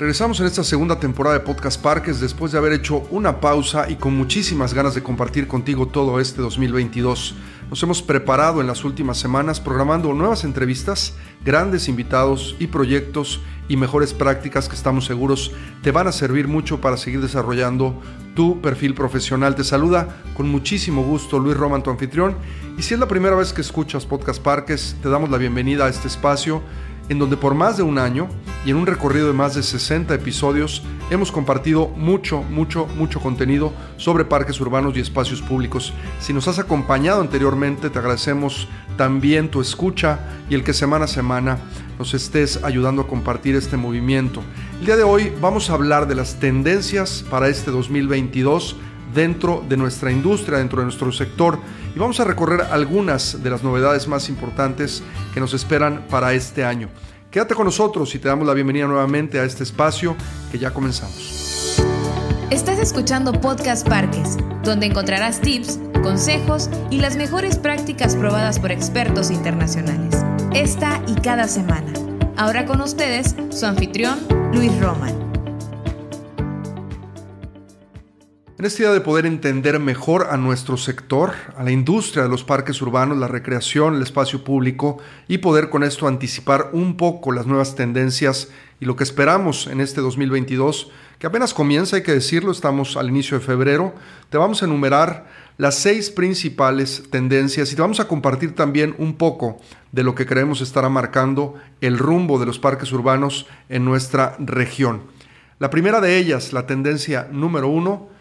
Regresamos en esta segunda temporada de Podcast Parques después de haber hecho una pausa y con muchísimas ganas de compartir contigo todo este 2022. Nos hemos preparado en las últimas semanas programando nuevas entrevistas, grandes invitados y proyectos y mejores prácticas que estamos seguros te van a servir mucho para seguir desarrollando tu perfil profesional. Te saluda con muchísimo gusto Luis Roman, tu anfitrión. Y si es la primera vez que escuchas Podcast Parques, te damos la bienvenida a este espacio en donde por más de un año y en un recorrido de más de 60 episodios hemos compartido mucho, mucho, mucho contenido sobre parques urbanos y espacios públicos. Si nos has acompañado anteriormente, te agradecemos también tu escucha y el que semana a semana nos estés ayudando a compartir este movimiento. El día de hoy vamos a hablar de las tendencias para este 2022 dentro de nuestra industria, dentro de nuestro sector y vamos a recorrer algunas de las novedades más importantes que nos esperan para este año. Quédate con nosotros y te damos la bienvenida nuevamente a este espacio que ya comenzamos. Estás escuchando Podcast Parques, donde encontrarás tips, consejos y las mejores prácticas probadas por expertos internacionales. Esta y cada semana. Ahora con ustedes, su anfitrión, Luis Roman. En esta idea de poder entender mejor a nuestro sector, a la industria de los parques urbanos, la recreación, el espacio público y poder con esto anticipar un poco las nuevas tendencias y lo que esperamos en este 2022, que apenas comienza, hay que decirlo, estamos al inicio de febrero, te vamos a enumerar las seis principales tendencias y te vamos a compartir también un poco de lo que creemos estará marcando el rumbo de los parques urbanos en nuestra región. La primera de ellas, la tendencia número uno,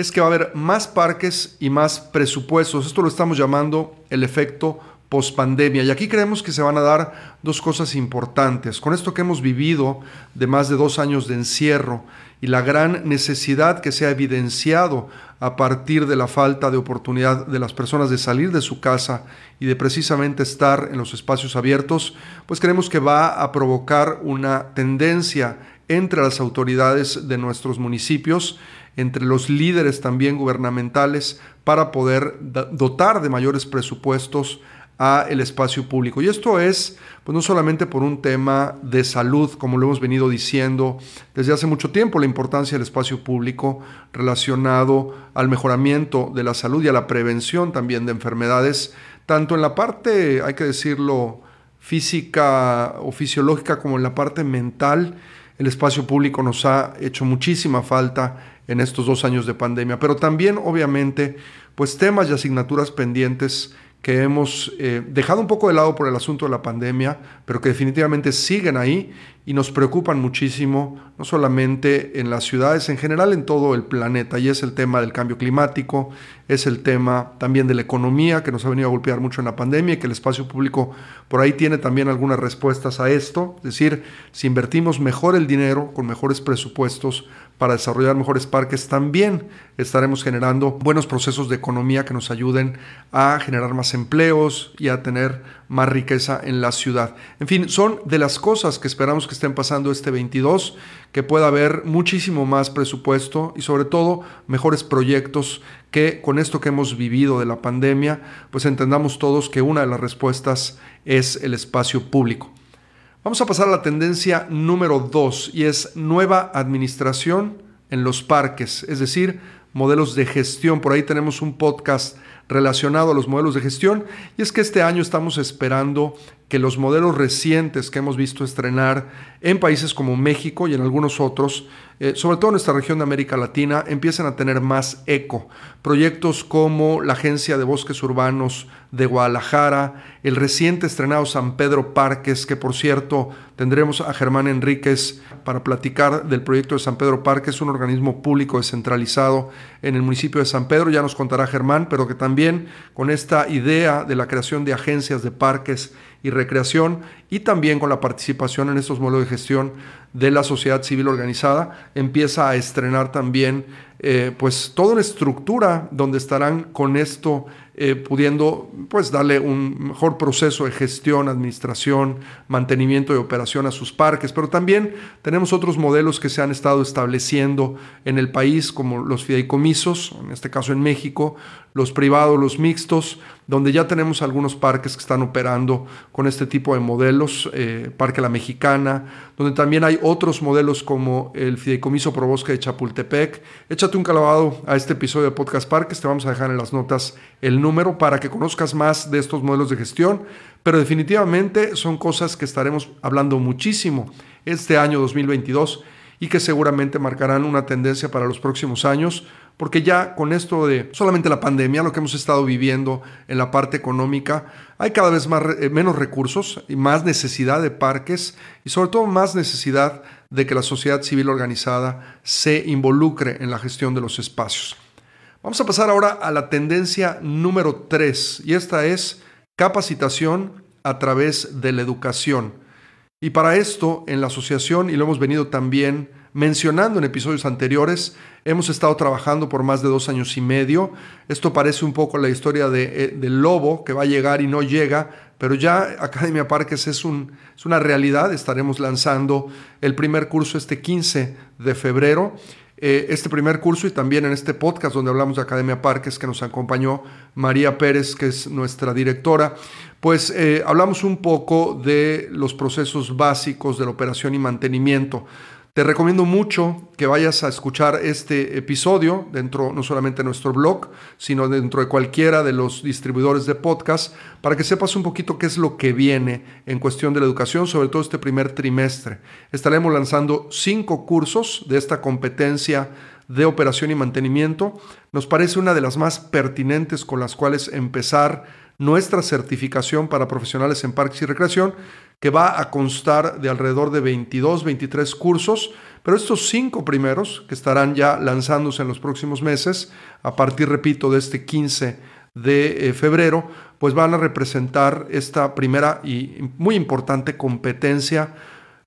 es que va a haber más parques y más presupuestos. Esto lo estamos llamando el efecto pospandemia. Y aquí creemos que se van a dar dos cosas importantes. Con esto que hemos vivido de más de dos años de encierro y la gran necesidad que se ha evidenciado a partir de la falta de oportunidad de las personas de salir de su casa y de precisamente estar en los espacios abiertos, pues creemos que va a provocar una tendencia entre las autoridades de nuestros municipios entre los líderes también gubernamentales para poder dotar de mayores presupuestos a el espacio público. Y esto es pues no solamente por un tema de salud, como lo hemos venido diciendo desde hace mucho tiempo, la importancia del espacio público relacionado al mejoramiento de la salud y a la prevención también de enfermedades, tanto en la parte, hay que decirlo, física o fisiológica como en la parte mental. El espacio público nos ha hecho muchísima falta en estos dos años de pandemia, pero también obviamente pues temas y asignaturas pendientes que hemos eh, dejado un poco de lado por el asunto de la pandemia, pero que definitivamente siguen ahí y nos preocupan muchísimo, no solamente en las ciudades, en general en todo el planeta, y es el tema del cambio climático, es el tema también de la economía, que nos ha venido a golpear mucho en la pandemia y que el espacio público por ahí tiene también algunas respuestas a esto, es decir, si invertimos mejor el dinero, con mejores presupuestos, para desarrollar mejores parques, también estaremos generando buenos procesos de economía que nos ayuden a generar más empleos y a tener más riqueza en la ciudad. En fin, son de las cosas que esperamos que estén pasando este 22, que pueda haber muchísimo más presupuesto y sobre todo mejores proyectos que con esto que hemos vivido de la pandemia, pues entendamos todos que una de las respuestas es el espacio público. Vamos a pasar a la tendencia número dos y es nueva administración en los parques, es decir, modelos de gestión. Por ahí tenemos un podcast relacionado a los modelos de gestión y es que este año estamos esperando que los modelos recientes que hemos visto estrenar en países como México y en algunos otros eh, sobre todo en nuestra región de América Latina, empiezan a tener más eco. Proyectos como la Agencia de Bosques Urbanos de Guadalajara, el reciente estrenado San Pedro Parques, que por cierto tendremos a Germán Enríquez para platicar del proyecto de San Pedro Parques, un organismo público descentralizado en el municipio de San Pedro, ya nos contará Germán, pero que también con esta idea de la creación de agencias de parques y recreación y también con la participación en estos modelos de gestión de la sociedad civil organizada, empieza a estrenar también eh, pues toda una estructura donde estarán con esto eh, pudiendo pues darle un mejor proceso de gestión, administración, mantenimiento y operación a sus parques, pero también tenemos otros modelos que se han estado estableciendo en el país como los fideicomisos, en este caso en México, los privados, los mixtos, donde ya tenemos algunos parques que están operando con este tipo de modelos, eh, Parque La Mexicana, donde también hay otros modelos como el Fideicomiso Probosque de Chapultepec. Échate un calabado a este episodio de Podcast Parques, te vamos a dejar en las notas el número para que conozcas más de estos modelos de gestión, pero definitivamente son cosas que estaremos hablando muchísimo este año 2022 y que seguramente marcarán una tendencia para los próximos años, porque ya con esto de solamente la pandemia, lo que hemos estado viviendo en la parte económica, hay cada vez más, eh, menos recursos y más necesidad de parques y sobre todo más necesidad de que la sociedad civil organizada se involucre en la gestión de los espacios. Vamos a pasar ahora a la tendencia número 3 y esta es capacitación a través de la educación. Y para esto, en la asociación, y lo hemos venido también mencionando en episodios anteriores, hemos estado trabajando por más de dos años y medio. Esto parece un poco la historia de, eh, del lobo que va a llegar y no llega, pero ya Academia Parques es, un, es una realidad. Estaremos lanzando el primer curso este 15 de febrero. Eh, este primer curso y también en este podcast donde hablamos de Academia Parques que nos acompañó María Pérez, que es nuestra directora, pues eh, hablamos un poco de los procesos básicos de la operación y mantenimiento. Te recomiendo mucho que vayas a escuchar este episodio dentro no solamente de nuestro blog, sino dentro de cualquiera de los distribuidores de podcast, para que sepas un poquito qué es lo que viene en cuestión de la educación, sobre todo este primer trimestre. Estaremos lanzando cinco cursos de esta competencia de operación y mantenimiento. Nos parece una de las más pertinentes con las cuales empezar nuestra certificación para profesionales en parques y recreación, que va a constar de alrededor de 22, 23 cursos, pero estos cinco primeros, que estarán ya lanzándose en los próximos meses, a partir, repito, de este 15 de eh, febrero, pues van a representar esta primera y muy importante competencia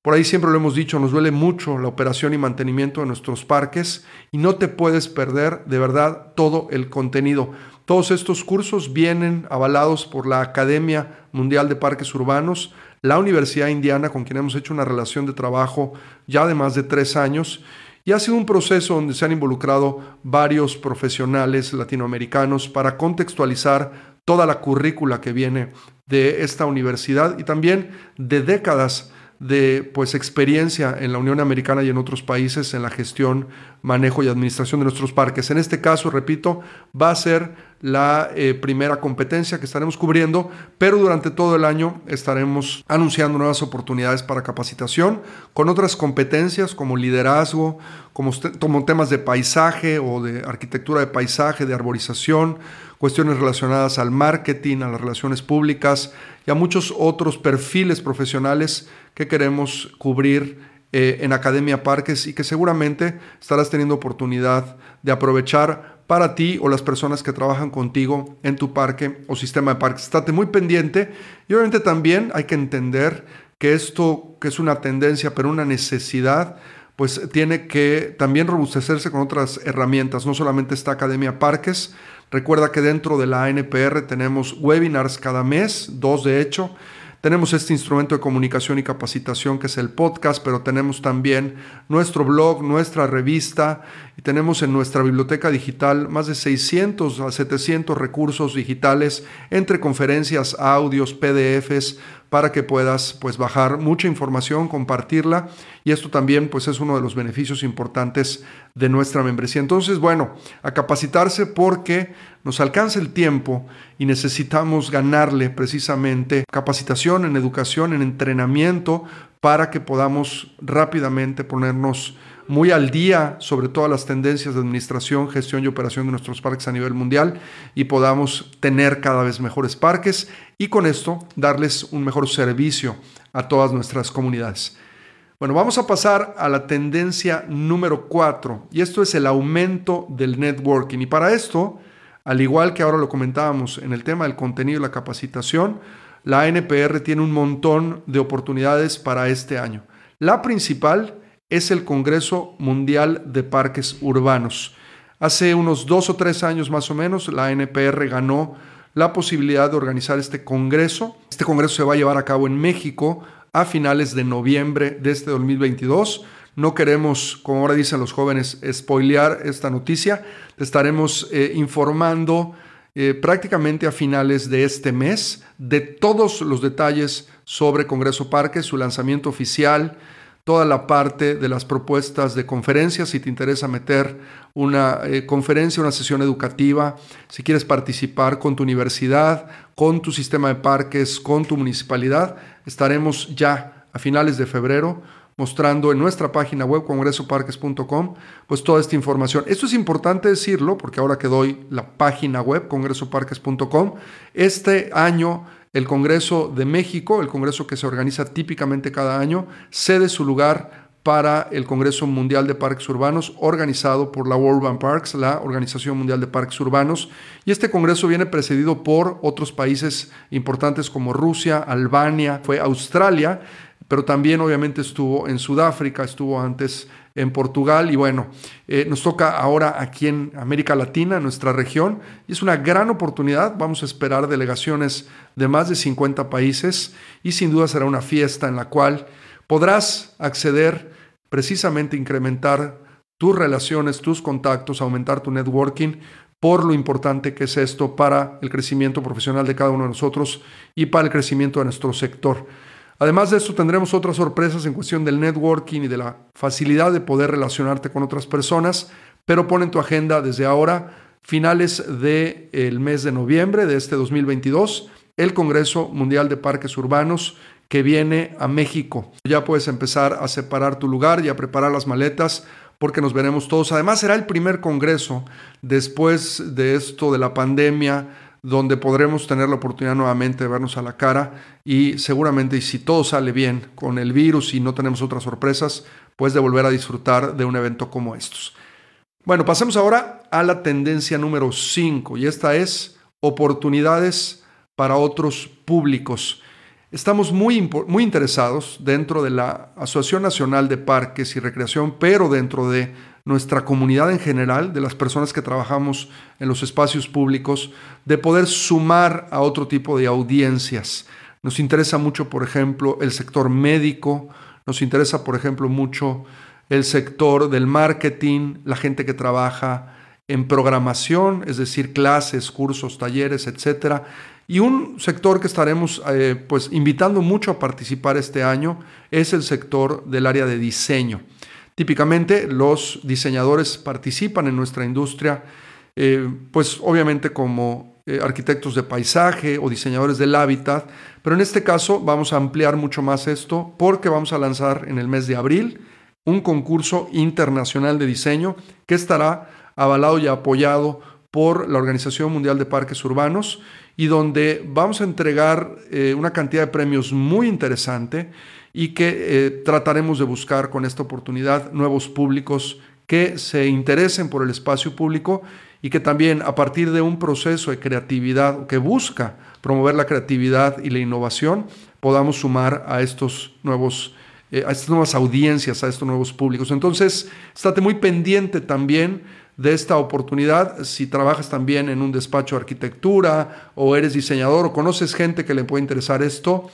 por ahí siempre lo hemos dicho, nos duele mucho la operación y mantenimiento de nuestros parques y no te puedes perder de verdad todo el contenido. Todos estos cursos vienen avalados por la Academia Mundial de Parques Urbanos, la Universidad Indiana, con quien hemos hecho una relación de trabajo ya de más de tres años. Y ha sido un proceso donde se han involucrado varios profesionales latinoamericanos para contextualizar toda la currícula que viene de esta universidad y también de décadas de pues experiencia en la Unión Americana y en otros países en la gestión, manejo y administración de nuestros parques. En este caso, repito, va a ser la eh, primera competencia que estaremos cubriendo, pero durante todo el año estaremos anunciando nuevas oportunidades para capacitación con otras competencias como liderazgo, como, temas de paisaje o de arquitectura de paisaje, de arborización, cuestiones relacionadas al marketing, a las relaciones públicas y a muchos otros perfiles profesionales que queremos cubrir eh, en Academia Parques y que seguramente estarás teniendo oportunidad de aprovechar para ti o las personas que trabajan contigo en tu parque o sistema de parques. Estate muy pendiente y obviamente también hay que entender que esto, que es una tendencia, pero una necesidad, pues tiene que también robustecerse con otras herramientas, no solamente esta Academia Parques. Recuerda que dentro de la ANPR tenemos webinars cada mes, dos de hecho, tenemos este instrumento de comunicación y capacitación que es el podcast, pero tenemos también nuestro blog, nuestra revista y tenemos en nuestra biblioteca digital más de 600 a 700 recursos digitales entre conferencias, audios, PDFs para que puedas pues bajar mucha información, compartirla y esto también pues es uno de los beneficios importantes de nuestra membresía. Entonces, bueno, a capacitarse porque nos alcanza el tiempo y necesitamos ganarle precisamente capacitación en educación, en entrenamiento para que podamos rápidamente ponernos muy al día sobre todas las tendencias de administración, gestión y operación de nuestros parques a nivel mundial y podamos tener cada vez mejores parques y con esto darles un mejor servicio a todas nuestras comunidades. Bueno, vamos a pasar a la tendencia número 4 y esto es el aumento del networking. Y para esto, al igual que ahora lo comentábamos en el tema del contenido y la capacitación, la NPR tiene un montón de oportunidades para este año. La principal es el Congreso Mundial de Parques Urbanos. Hace unos dos o tres años más o menos, la NPR ganó la posibilidad de organizar este Congreso. Este Congreso se va a llevar a cabo en México a finales de noviembre de este 2022. No queremos, como ahora dicen los jóvenes, spoilear esta noticia. Te estaremos eh, informando eh, prácticamente a finales de este mes de todos los detalles sobre Congreso Parque, su lanzamiento oficial, toda la parte de las propuestas de conferencias, si te interesa meter una eh, conferencia, una sesión educativa, si quieres participar con tu universidad, con tu sistema de parques, con tu municipalidad, estaremos ya a finales de febrero mostrando en nuestra página web congresoparques.com pues toda esta información. Esto es importante decirlo porque ahora que doy la página web congresoparques.com, este año el Congreso de México, el Congreso que se organiza típicamente cada año, cede su lugar para el Congreso Mundial de Parques Urbanos organizado por la World Urban Parks, la Organización Mundial de Parques Urbanos. Y este Congreso viene precedido por otros países importantes como Rusia, Albania, fue Australia pero también obviamente estuvo en Sudáfrica, estuvo antes en Portugal y bueno, eh, nos toca ahora aquí en América Latina, en nuestra región, y es una gran oportunidad, vamos a esperar delegaciones de más de 50 países y sin duda será una fiesta en la cual podrás acceder precisamente a incrementar tus relaciones, tus contactos, aumentar tu networking por lo importante que es esto para el crecimiento profesional de cada uno de nosotros y para el crecimiento de nuestro sector. Además de esto, tendremos otras sorpresas en cuestión del networking y de la facilidad de poder relacionarte con otras personas, pero pon en tu agenda desde ahora, finales del mes de noviembre de este 2022, el Congreso Mundial de Parques Urbanos que viene a México. Ya puedes empezar a separar tu lugar y a preparar las maletas porque nos veremos todos. Además será el primer congreso después de esto de la pandemia donde podremos tener la oportunidad nuevamente de vernos a la cara y seguramente, y si todo sale bien con el virus y no tenemos otras sorpresas, pues de volver a disfrutar de un evento como estos. Bueno, pasemos ahora a la tendencia número 5 y esta es oportunidades para otros públicos. Estamos muy, muy interesados dentro de la Asociación Nacional de Parques y Recreación, pero dentro de nuestra comunidad en general, de las personas que trabajamos en los espacios públicos, de poder sumar a otro tipo de audiencias. Nos interesa mucho, por ejemplo, el sector médico, nos interesa, por ejemplo, mucho el sector del marketing, la gente que trabaja en programación, es decir, clases, cursos, talleres, etcétera. Y un sector que estaremos eh, pues invitando mucho a participar este año es el sector del área de diseño. Típicamente los diseñadores participan en nuestra industria, eh, pues obviamente como eh, arquitectos de paisaje o diseñadores del hábitat, pero en este caso vamos a ampliar mucho más esto porque vamos a lanzar en el mes de abril un concurso internacional de diseño que estará avalado y apoyado por la Organización Mundial de Parques Urbanos y donde vamos a entregar eh, una cantidad de premios muy interesante y que eh, trataremos de buscar con esta oportunidad nuevos públicos que se interesen por el espacio público y que también a partir de un proceso de creatividad que busca promover la creatividad y la innovación podamos sumar a estos nuevos eh, a estas nuevas audiencias, a estos nuevos públicos. Entonces, estate muy pendiente también de esta oportunidad. Si trabajas también en un despacho de arquitectura o eres diseñador o conoces gente que le puede interesar esto,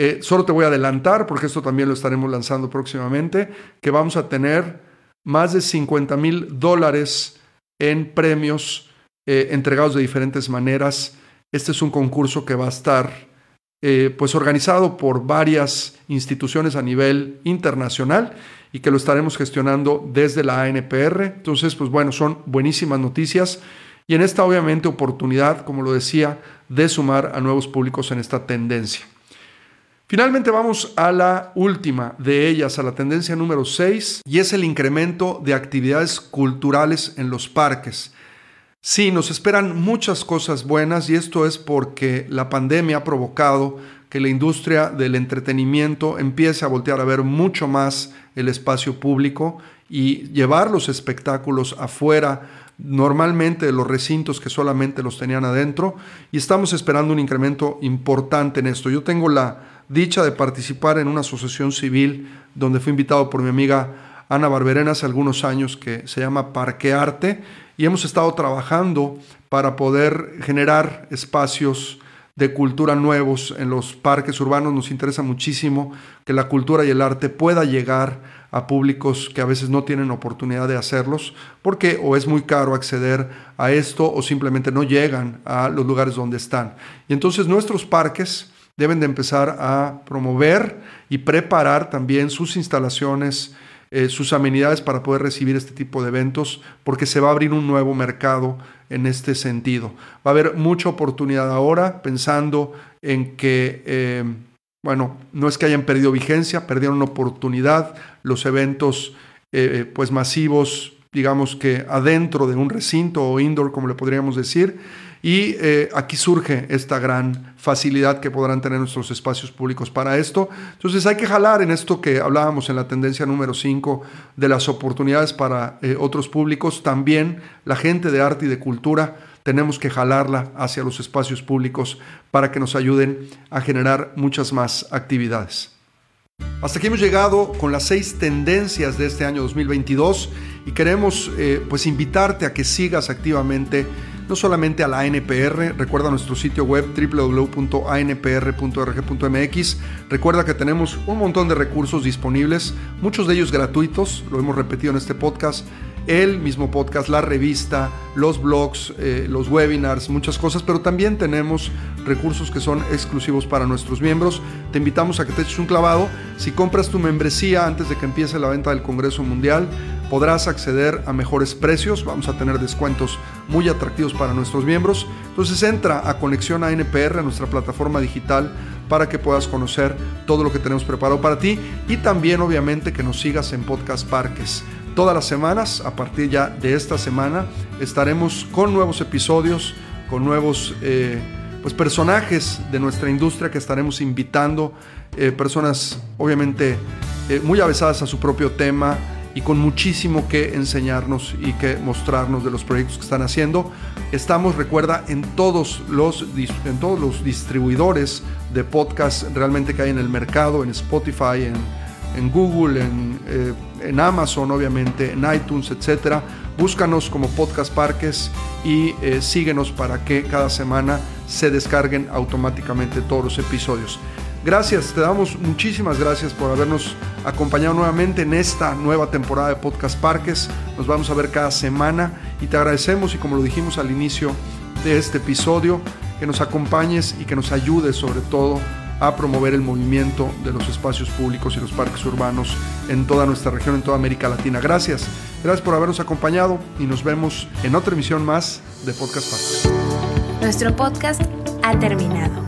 eh, solo te voy a adelantar, porque esto también lo estaremos lanzando próximamente, que vamos a tener más de 50 mil dólares en premios eh, entregados de diferentes maneras. Este es un concurso que va a estar eh, pues organizado por varias instituciones a nivel internacional y que lo estaremos gestionando desde la ANPR. Entonces, pues bueno, son buenísimas noticias y en esta obviamente oportunidad, como lo decía, de sumar a nuevos públicos en esta tendencia. Finalmente vamos a la última de ellas, a la tendencia número 6, y es el incremento de actividades culturales en los parques. Sí, nos esperan muchas cosas buenas y esto es porque la pandemia ha provocado que la industria del entretenimiento empiece a voltear a ver mucho más el espacio público y llevar los espectáculos afuera normalmente de los recintos que solamente los tenían adentro y estamos esperando un incremento importante en esto. Yo tengo la dicha de participar en una asociación civil donde fui invitado por mi amiga Ana Barberena hace algunos años que se llama Parquearte y hemos estado trabajando para poder generar espacios de cultura nuevos en los parques urbanos. Nos interesa muchísimo que la cultura y el arte pueda llegar a públicos que a veces no tienen oportunidad de hacerlos porque o es muy caro acceder a esto o simplemente no llegan a los lugares donde están. Y entonces nuestros parques deben de empezar a promover y preparar también sus instalaciones, eh, sus amenidades para poder recibir este tipo de eventos, porque se va a abrir un nuevo mercado en este sentido. Va a haber mucha oportunidad ahora pensando en que, eh, bueno, no es que hayan perdido vigencia, perdieron oportunidad los eventos eh, pues masivos, digamos que adentro de un recinto o indoor, como le podríamos decir, y eh, aquí surge esta gran facilidad que podrán tener nuestros espacios públicos para esto. Entonces hay que jalar en esto que hablábamos en la tendencia número 5 de las oportunidades para eh, otros públicos. También la gente de arte y de cultura tenemos que jalarla hacia los espacios públicos para que nos ayuden a generar muchas más actividades. Hasta aquí hemos llegado con las seis tendencias de este año 2022 y queremos eh, pues invitarte a que sigas activamente no solamente a la ANPR, recuerda nuestro sitio web www.anpr.org.mx, recuerda que tenemos un montón de recursos disponibles, muchos de ellos gratuitos, lo hemos repetido en este podcast, el mismo podcast, la revista, los blogs, eh, los webinars, muchas cosas, pero también tenemos recursos que son exclusivos para nuestros miembros. Te invitamos a que te eches un clavado. Si compras tu membresía antes de que empiece la venta del Congreso Mundial, podrás acceder a mejores precios, vamos a tener descuentos muy atractivos para nuestros miembros. Entonces entra a Conexión a NPR, a nuestra plataforma digital, para que puedas conocer todo lo que tenemos preparado para ti y también obviamente que nos sigas en Podcast Parques. Todas las semanas, a partir ya de esta semana, estaremos con nuevos episodios, con nuevos eh, pues, personajes de nuestra industria que estaremos invitando, eh, personas obviamente eh, muy avesadas a su propio tema, y con muchísimo que enseñarnos y que mostrarnos de los proyectos que están haciendo. Estamos, recuerda, en todos los, en todos los distribuidores de podcast realmente que hay en el mercado, en Spotify, en, en Google, en, eh, en, Amazon, obviamente, en iTunes, etc. Búscanos como Podcast Parques y eh, síguenos para que cada semana se descarguen automáticamente todos los episodios. Gracias, te damos muchísimas gracias por habernos acompañado nuevamente en esta nueva temporada de Podcast Parques. Nos vamos a ver cada semana y te agradecemos y como lo dijimos al inicio de este episodio, que nos acompañes y que nos ayudes sobre todo a promover el movimiento de los espacios públicos y los parques urbanos en toda nuestra región, en toda América Latina. Gracias, gracias por habernos acompañado y nos vemos en otra emisión más de Podcast Parques. Nuestro podcast ha terminado.